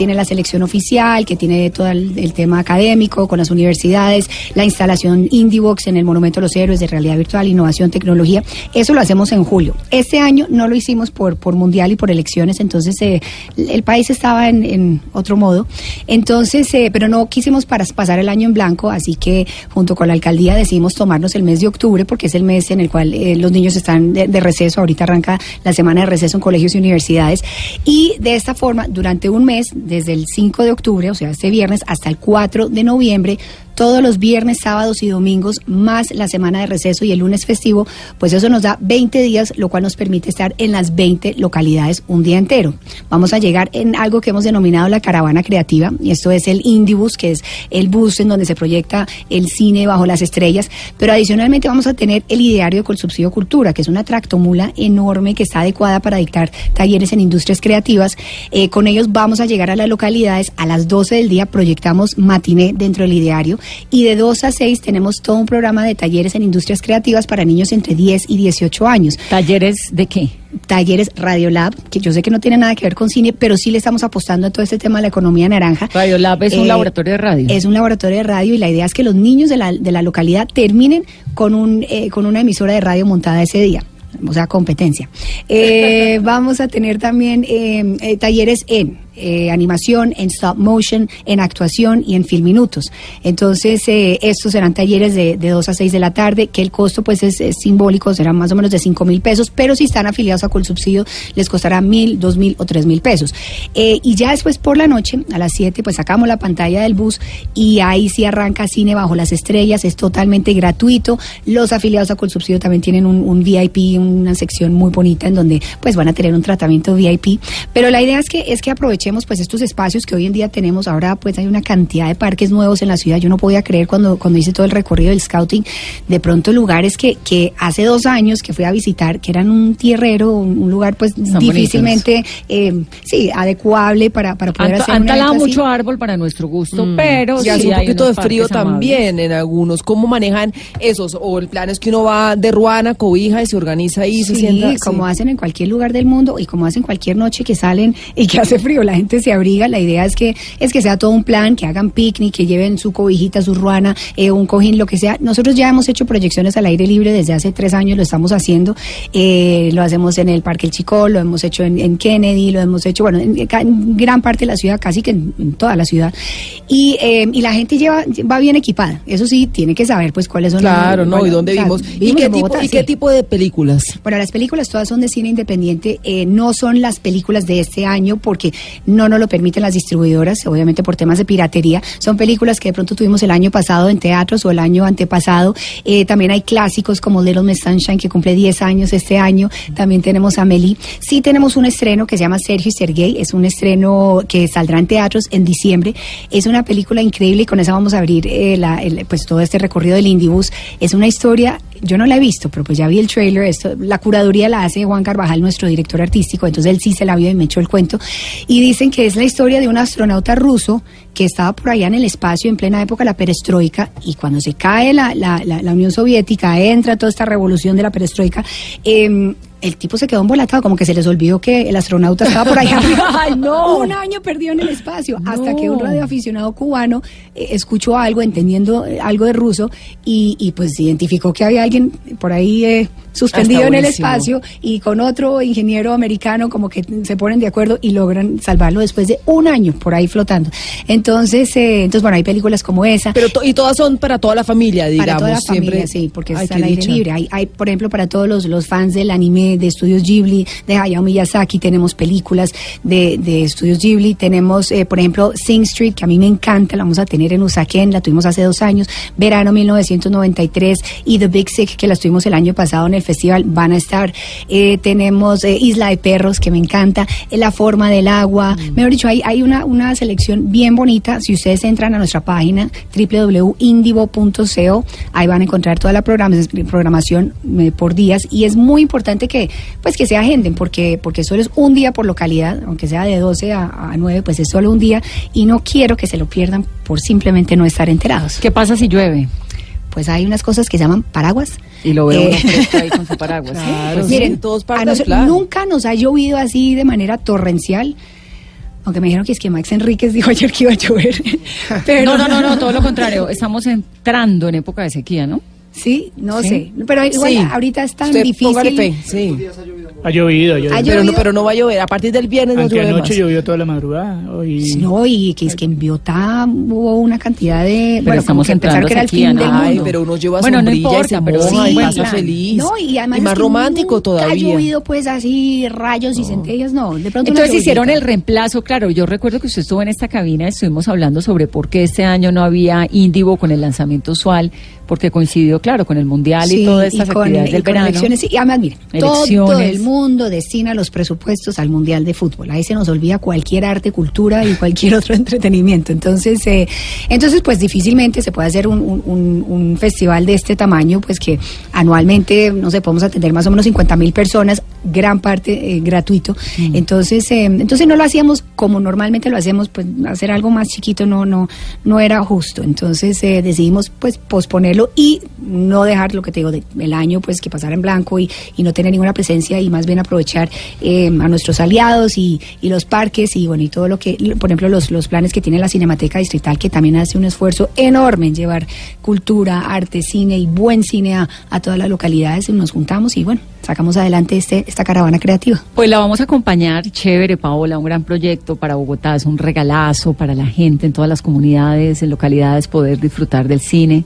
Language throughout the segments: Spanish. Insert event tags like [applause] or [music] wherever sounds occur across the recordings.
tiene la selección oficial, que tiene todo el, tema académico con las universidades, la instalación Indiebox en el Monumento a los Héroes de Realidad Virtual, Innovación, Tecnología. Eso lo hacemos en julio. Este año no lo hicimos por, por mundial y por elecciones, entonces eh, el país estaba en, otro modo. Entonces, eh, pero no quisimos para pasar el año en blanco, así que junto con la alcaldía decidimos tomarnos el mes de octubre, porque es el mes en el cual eh, los niños están de, de receso. Ahorita arranca la semana de receso en colegios y universidades. Y de esta forma, durante un mes, desde el 5 de octubre, o sea, este viernes, hasta el 4 de noviembre todos los viernes, sábados y domingos, más la semana de receso y el lunes festivo, pues eso nos da 20 días, lo cual nos permite estar en las 20 localidades un día entero. Vamos a llegar en algo que hemos denominado la caravana creativa, y esto es el Indibus, que es el bus en donde se proyecta el cine bajo las estrellas, pero adicionalmente vamos a tener el ideario con subsidio cultura, que es una tractomula enorme que está adecuada para dictar talleres en industrias creativas. Eh, con ellos vamos a llegar a las localidades, a las 12 del día proyectamos matiné dentro del ideario y de 2 a 6 tenemos todo un programa de talleres en industrias creativas para niños entre 10 y 18 años. ¿Talleres de qué? Talleres Radiolab, que yo sé que no tiene nada que ver con cine, pero sí le estamos apostando a todo este tema de la economía naranja. Radiolab es eh, un laboratorio de radio. Es un laboratorio de radio y la idea es que los niños de la, de la localidad terminen con, un, eh, con una emisora de radio montada ese día o sea, competencia. Eh, [laughs] vamos a tener también eh, eh, talleres en eh, animación, en stop motion, en actuación y en film minutos. Entonces, eh, estos serán talleres de, de 2 a 6 de la tarde, que el costo pues es, simbólico, será más o menos de 5 mil pesos, pero si están afiliados a Colsubsidio les costará mil, dos mil o tres mil pesos. Eh, y ya después por la noche, a las 7, pues sacamos la pantalla del bus y ahí sí arranca Cine Bajo las Estrellas, es totalmente gratuito. Los afiliados a Colsubsidio también tienen un, un VIP, una sección muy bonita en donde pues van a tener un tratamiento VIP. Pero la idea es que, es que aprovechemos pues estos espacios que hoy en día tenemos. Ahora pues hay una cantidad de parques nuevos en la ciudad. Yo no podía creer cuando, cuando hice todo el recorrido del scouting, de pronto lugares que, que hace dos años que fui a visitar, que eran un tierrero, un, un lugar pues difícilmente, eh, sí, adecuable para, para poder han, hacer han talado así. mucho árbol para nuestro gusto, pero Ya sí hace un hay poquito de frío amables. también en algunos. ¿Cómo manejan esos? O el plan es que uno va de Ruana, cobija y se organiza ahí, se Sí, sienta. como sí. hacen en cualquier lugar del mundo y como hacen cualquier noche que salen y que [laughs] hace frío, la gente se abriga. La idea es que es que sea todo un plan, que hagan picnic, que lleven su cobijita, su ruana, eh, un cojín, lo que sea. Nosotros ya hemos hecho proyecciones al aire libre desde hace tres años, lo estamos haciendo. Eh, lo hacemos en el Parque El Chico, lo hemos hecho en, en Kennedy, lo hemos hecho, bueno, en, gran parte de la ciudad, casi que en, en toda la ciudad. Y, eh, y la gente lleva, va bien equipada. Eso sí, tiene que saber pues cuáles son Claro, ¿no? bueno, ¿Y dónde o sea, vimos? ¿Y qué, en tipo, Bogotá, ¿Y qué sí. tipo de películas? Bueno, las películas todas son de cine independiente, eh, no son las películas de este año porque no nos lo permiten las distribuidoras, obviamente por temas de piratería. Son películas que de pronto tuvimos el año pasado en teatros o el año antepasado. Eh, también hay clásicos como Little Miss Sunshine que cumple 10 años este año. También tenemos Amelie. Sí tenemos un estreno que se llama Sergio y Sergey. Es un estreno que saldrá en teatros en diciembre. Es una película increíble y con esa vamos a abrir eh, la- el- pues todo este recorrido del Indibus. Es una historia yo no la he visto, pero pues ya vi el trailer. Esto, la curaduría la hace Juan Carvajal, nuestro director artístico. Entonces él sí se la vio y me echó el cuento. Y dicen que es la historia de un astronauta ruso que estaba por allá en el espacio en plena época de la perestroika. Y cuando se cae la, la, la, la Unión Soviética, entra toda esta revolución de la perestroika. Eh, el tipo se quedó embolatado, como que se les olvidó que el astronauta estaba por allá. [laughs] Ay, no. Un año perdido en el espacio, hasta que un radioaficionado cubano eh, escuchó algo, entendiendo eh, algo de ruso, y, y, pues identificó que había alguien por ahí eh, suspendido en el espacio, y con otro ingeniero americano como que se ponen de acuerdo y logran salvarlo después de un año por ahí flotando. Entonces, eh, entonces bueno, hay películas como esa. Pero to- y todas son para toda la familia, digamos. Para toda la siempre. familia, sí, porque Ay, es al aire dicha. libre. Hay, hay, por ejemplo, para todos los, los fans del anime de Estudios Ghibli, de Hayao Miyazaki, tenemos películas de, de Estudios Ghibli. Tenemos, eh, por ejemplo, Sing Street, que a mí me encanta, la vamos a tener en Usaquén, la tuvimos hace dos años. Verano 1993 y The Big Sick, que la tuvimos el año pasado en el el festival van a estar. Eh, tenemos eh, Isla de Perros, que me encanta, eh, La Forma del Agua. Mm. Mejor dicho, hay, hay una, una selección bien bonita. Si ustedes entran a nuestra página www.indivo.co, ahí van a encontrar toda la programa- programación eh, por días. Y es muy importante que, pues, que se agenden, porque, porque solo es un día por localidad, aunque sea de 12 a, a 9, pues es solo un día. Y no quiero que se lo pierdan por simplemente no estar enterados. ¿Qué pasa si llueve? Pues hay unas cosas que se llaman paraguas. Y lo veo Eh, uno ahí con su [laughs] paraguas. ¿sí? Claro, Pues sí. Miren, todos a nunca nos ha llovido así de manera torrencial. Aunque me dijeron que es que Max Enríquez dijo ayer que iba a llover. [laughs] Pero no, no, no, no, todo lo contrario. Estamos entrando en época de sequía, ¿no? Sí, no Sí. sé. Pero igual Sí. ahorita es tan Usted póngale difícil. fe, sí. Ha llovido, ha llovido. Ha Pero no, pero no va a llover. A partir del viernes no llueve anoche más. llovió toda la madrugada. Hoy... No, y que es que en Biotá hubo una cantidad de. Pero bueno, como estamos que pensaron entrando que era el fin del Ay, mundo. pero uno lleva Bueno, no sombrilla y importa, se pero moja sí, y pasa feliz. No, y además más es que romántico nunca todavía. ha llovido pues así rayos y centellas, no. De pronto Entonces hicieron el reemplazo, claro, yo recuerdo que usted estuvo en esta cabina, estuvimos hablando sobre por qué este año no había Indivo con el lanzamiento usual, porque coincidió, claro, con el Mundial y todas estas con- actividades y del con verano. elecciones, y además, mire, todo el mundo destina los presupuestos al Mundial de Fútbol. Ahí se nos olvida cualquier arte, cultura y cualquier [laughs] otro entretenimiento. Entonces, eh, entonces pues difícilmente se puede hacer un- un festival de este tamaño, pues que anualmente, no sé, podemos atender más o menos 50 mil personas, gran parte eh, gratuito. Mm. Entonces, eh, entonces no lo hacíamos como normalmente lo hacemos, pues hacer algo más chiquito no, no, no era justo. Entonces eh, decidimos pues posponerlo y no dejar lo que te digo de- el año pues que pasara en blanco y, y no tener ninguna presencia y más bien aprovechar eh, a nuestros aliados y, y los parques y bueno y todo lo que por ejemplo los, los planes que tiene la Cinemateca Distrital que también hace un esfuerzo enorme en llevar cultura, arte, cine y buen cine a, a todas las localidades nos juntamos y bueno sacamos adelante este, esta caravana creativa. Pues la vamos a acompañar, chévere, Paola, un gran proyecto para Bogotá, es un regalazo para la gente en todas las comunidades, en localidades, poder disfrutar del cine.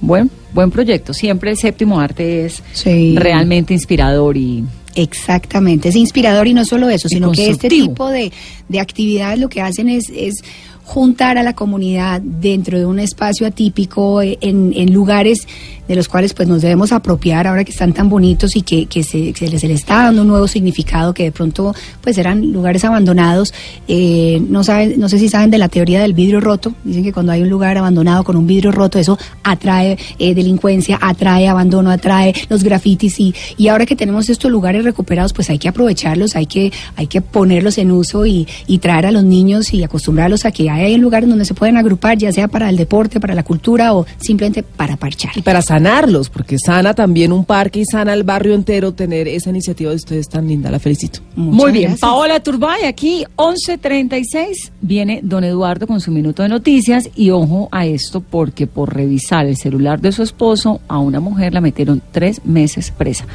Buen, buen proyecto, siempre el séptimo arte es Sí. realmente inspirador y Exactamente, es inspirador y no solo eso, sino que este tipo de, de actividades lo que hacen es, es juntar a la comunidad dentro de un espacio atípico, eh, en, lugares de los cuales pues nos debemos apropiar ahora que están tan bonitos y que, se les está dando un nuevo significado que de pronto pues eran lugares abandonados. Eh, no, saben, no sé si saben de la teoría del vidrio roto, dicen que cuando hay un lugar abandonado con un vidrio roto eso atrae eh, delincuencia, atrae abandono, atrae los grafitis y, y ahora que tenemos estos lugares recuperados pues hay que aprovecharlos, hay que, hay que ponerlos en uso y, y traer a los niños y acostumbrarlos a que hay un lugar donde se pueden agrupar ya sea para el deporte, para la cultura o simplemente para parchar. Y para sanarlos, porque sana también un parque y sana el barrio entero tener esa iniciativa de ustedes tan linda. La felicito. Muchas Muy bien, gracias. Paola Turbay, aquí 11.36, viene don Eduardo con su minuto de noticias y ojo a esto porque por revisar el celular de su esposo a una mujer la metieron tres meses presa.